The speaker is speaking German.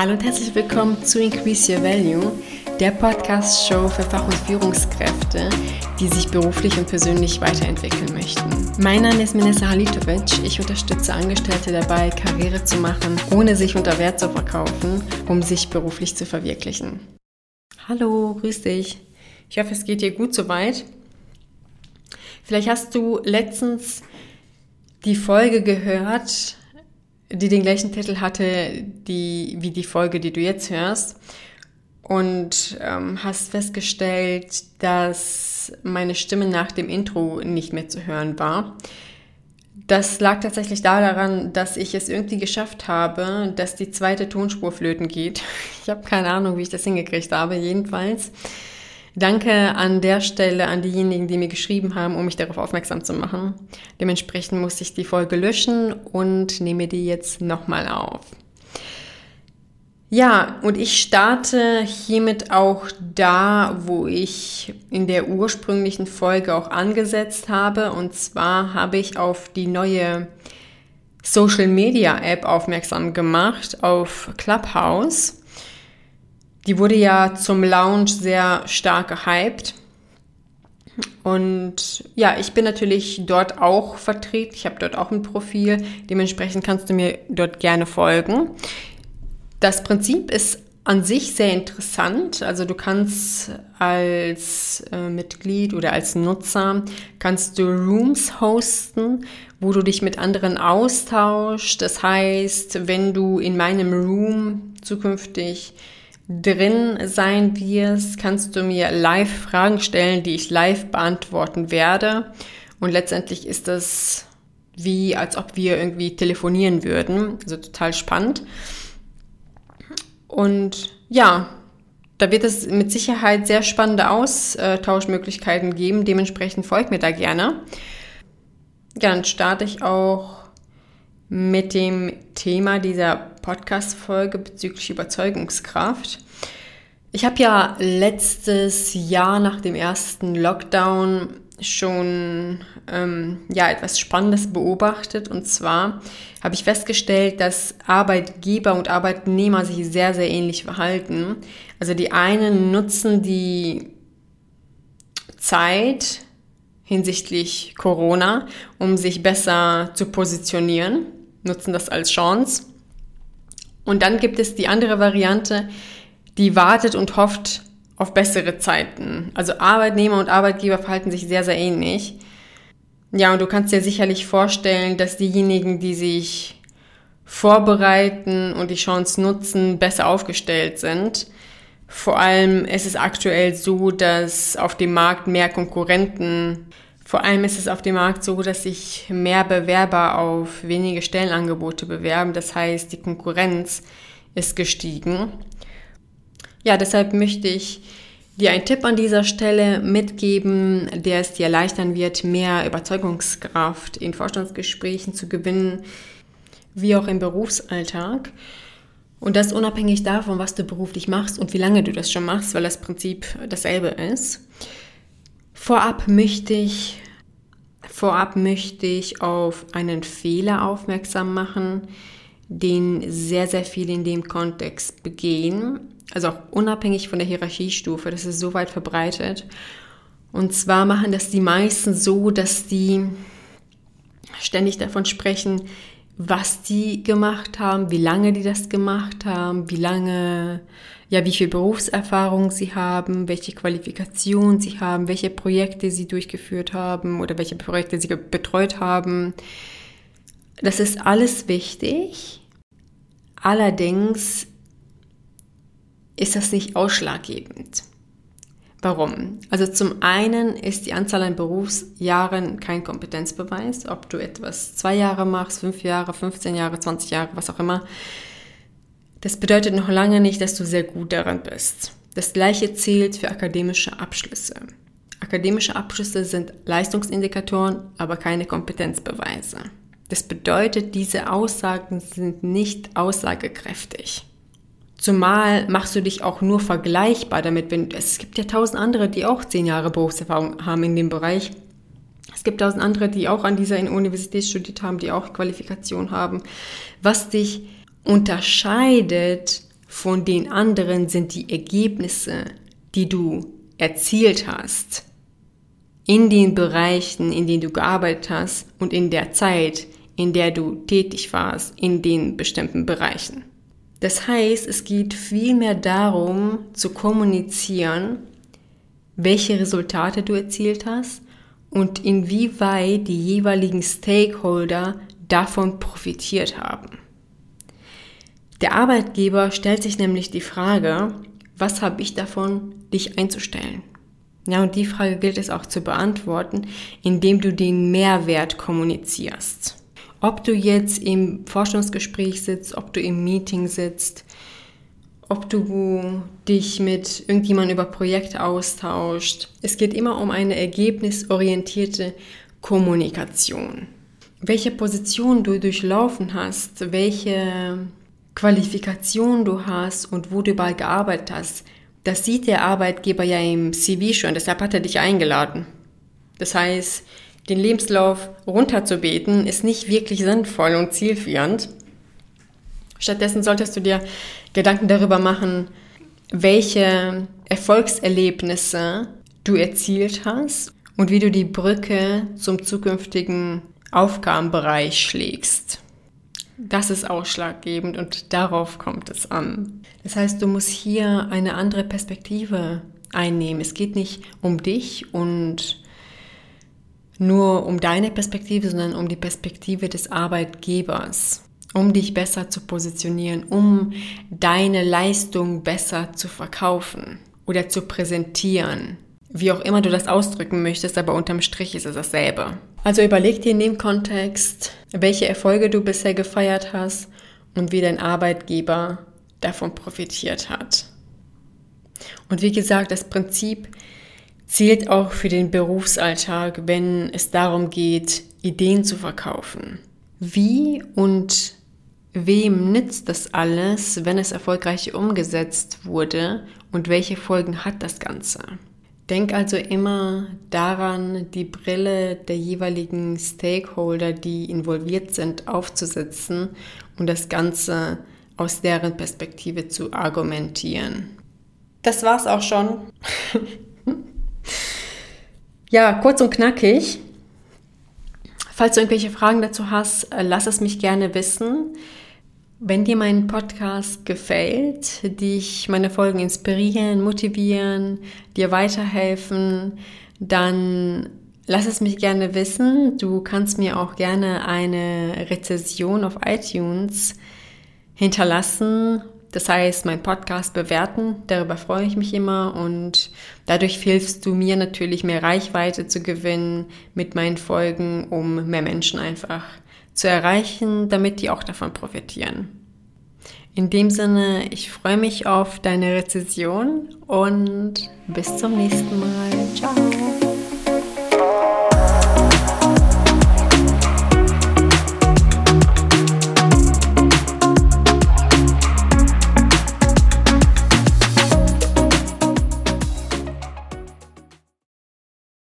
Hallo und herzlich willkommen zu Increase Your Value, der Podcast-Show für Fach- und Führungskräfte, die sich beruflich und persönlich weiterentwickeln möchten. Mein Name ist Minessa Halitovic. Ich unterstütze Angestellte dabei, Karriere zu machen, ohne sich unter Wert zu verkaufen, um sich beruflich zu verwirklichen. Hallo, grüß dich. Ich hoffe, es geht dir gut soweit. Vielleicht hast du letztens die Folge gehört, die den gleichen Titel hatte die, wie die Folge, die du jetzt hörst. Und ähm, hast festgestellt, dass meine Stimme nach dem Intro nicht mehr zu hören war. Das lag tatsächlich daran, dass ich es irgendwie geschafft habe, dass die zweite Tonspur flöten geht. Ich habe keine Ahnung, wie ich das hingekriegt habe. Jedenfalls Danke an der Stelle an diejenigen, die mir geschrieben haben, um mich darauf aufmerksam zu machen. Dementsprechend muss ich die Folge löschen und nehme die jetzt nochmal auf. Ja, und ich starte hiermit auch da, wo ich in der ursprünglichen Folge auch angesetzt habe. Und zwar habe ich auf die neue Social Media App aufmerksam gemacht, auf Clubhouse. Die wurde ja zum Launch sehr stark gehypt. Und ja, ich bin natürlich dort auch vertreten. Ich habe dort auch ein Profil. Dementsprechend kannst du mir dort gerne folgen. Das Prinzip ist an sich sehr interessant. Also du kannst als äh, Mitglied oder als Nutzer kannst du Rooms hosten, wo du dich mit anderen austauschst. Das heißt, wenn du in meinem Room zukünftig drin sein wirst, kannst du mir live Fragen stellen, die ich live beantworten werde. Und letztendlich ist das wie, als ob wir irgendwie telefonieren würden. Also total spannend. Und ja, da wird es mit Sicherheit sehr spannende Austauschmöglichkeiten geben. Dementsprechend folgt mir da gerne. Ja, dann starte ich auch mit dem Thema dieser Podcast-Folge bezüglich Überzeugungskraft. Ich habe ja letztes Jahr nach dem ersten Lockdown schon ähm, ja etwas Spannendes beobachtet und zwar habe ich festgestellt, dass Arbeitgeber und Arbeitnehmer sich sehr sehr ähnlich verhalten. Also die einen nutzen die Zeit hinsichtlich Corona, um sich besser zu positionieren nutzen das als Chance. Und dann gibt es die andere Variante, die wartet und hofft auf bessere Zeiten. Also Arbeitnehmer und Arbeitgeber verhalten sich sehr, sehr ähnlich. Ja, und du kannst dir sicherlich vorstellen, dass diejenigen, die sich vorbereiten und die Chance nutzen, besser aufgestellt sind. Vor allem ist es aktuell so, dass auf dem Markt mehr Konkurrenten vor allem ist es auf dem Markt so, dass sich mehr Bewerber auf wenige Stellenangebote bewerben. Das heißt, die Konkurrenz ist gestiegen. Ja, deshalb möchte ich dir einen Tipp an dieser Stelle mitgeben, der es dir erleichtern wird, mehr Überzeugungskraft in Vorstandsgesprächen zu gewinnen, wie auch im Berufsalltag. Und das unabhängig davon, was du beruflich machst und wie lange du das schon machst, weil das Prinzip dasselbe ist. Vorab möchte ich, vorab möchte ich auf einen Fehler aufmerksam machen, den sehr, sehr viele in dem Kontext begehen. Also auch unabhängig von der Hierarchiestufe, das ist so weit verbreitet. Und zwar machen das die meisten so, dass die ständig davon sprechen, was die gemacht haben, wie lange die das gemacht haben, wie lange ja, wie viel Berufserfahrung sie haben, welche Qualifikation sie haben, welche Projekte sie durchgeführt haben oder welche Projekte sie betreut haben. Das ist alles wichtig. Allerdings ist das nicht ausschlaggebend. Warum? Also zum einen ist die Anzahl an Berufsjahren kein Kompetenzbeweis, ob du etwas zwei Jahre machst, fünf Jahre, 15 Jahre, 20 Jahre, was auch immer. Das bedeutet noch lange nicht, dass du sehr gut daran bist. Das gleiche zählt für akademische Abschlüsse. Akademische Abschlüsse sind Leistungsindikatoren, aber keine Kompetenzbeweise. Das bedeutet, diese Aussagen sind nicht aussagekräftig. Zumal machst du dich auch nur vergleichbar damit, wenn es gibt ja tausend andere, die auch zehn Jahre Berufserfahrung haben in dem Bereich. Es gibt tausend andere, die auch an dieser Universität studiert haben, die auch Qualifikation haben. Was dich unterscheidet von den anderen sind die Ergebnisse, die du erzielt hast, in den Bereichen, in denen du gearbeitet hast und in der Zeit, in der du tätig warst, in den bestimmten Bereichen. Das heißt, es geht vielmehr darum zu kommunizieren, welche Resultate du erzielt hast und inwieweit die jeweiligen Stakeholder davon profitiert haben. Der Arbeitgeber stellt sich nämlich die Frage, was habe ich davon, dich einzustellen? Ja, und die Frage gilt es auch zu beantworten, indem du den Mehrwert kommunizierst. Ob du jetzt im Forschungsgespräch sitzt, ob du im Meeting sitzt, ob du dich mit irgendjemandem über Projekte austauscht. Es geht immer um eine ergebnisorientierte Kommunikation. Welche Position du durchlaufen hast, welche Qualifikation du hast und wo du überall gearbeitet hast, das sieht der Arbeitgeber ja im CV schon, deshalb hat er dich eingeladen. Das heißt, den Lebenslauf runterzubeten ist nicht wirklich sinnvoll und zielführend. Stattdessen solltest du dir Gedanken darüber machen, welche Erfolgserlebnisse du erzielt hast und wie du die Brücke zum zukünftigen Aufgabenbereich schlägst. Das ist ausschlaggebend und darauf kommt es an. Das heißt, du musst hier eine andere Perspektive einnehmen. Es geht nicht um dich und nur um deine Perspektive, sondern um die Perspektive des Arbeitgebers, um dich besser zu positionieren, um deine Leistung besser zu verkaufen oder zu präsentieren. Wie auch immer du das ausdrücken möchtest, aber unterm Strich ist es dasselbe. Also überleg dir in dem Kontext, welche Erfolge du bisher gefeiert hast und wie dein Arbeitgeber davon profitiert hat. Und wie gesagt, das Prinzip zählt auch für den Berufsalltag, wenn es darum geht, Ideen zu verkaufen. Wie und wem nützt das alles, wenn es erfolgreich umgesetzt wurde und welche Folgen hat das Ganze? Denk also immer daran, die Brille der jeweiligen Stakeholder, die involviert sind, aufzusetzen und das Ganze aus deren Perspektive zu argumentieren. Das war's auch schon. ja, kurz und knackig. Falls du irgendwelche Fragen dazu hast, äh, lass es mich gerne wissen. Wenn dir mein Podcast gefällt, dich meine Folgen inspirieren, motivieren, dir weiterhelfen, dann lass es mich gerne wissen. Du kannst mir auch gerne eine Rezession auf iTunes hinterlassen. Das heißt, mein Podcast bewerten. Darüber freue ich mich immer und dadurch hilfst du mir natürlich mehr Reichweite zu gewinnen mit meinen Folgen, um mehr Menschen einfach zu erreichen, damit die auch davon profitieren. In dem Sinne, ich freue mich auf deine Rezession und bis zum nächsten Mal. Ciao.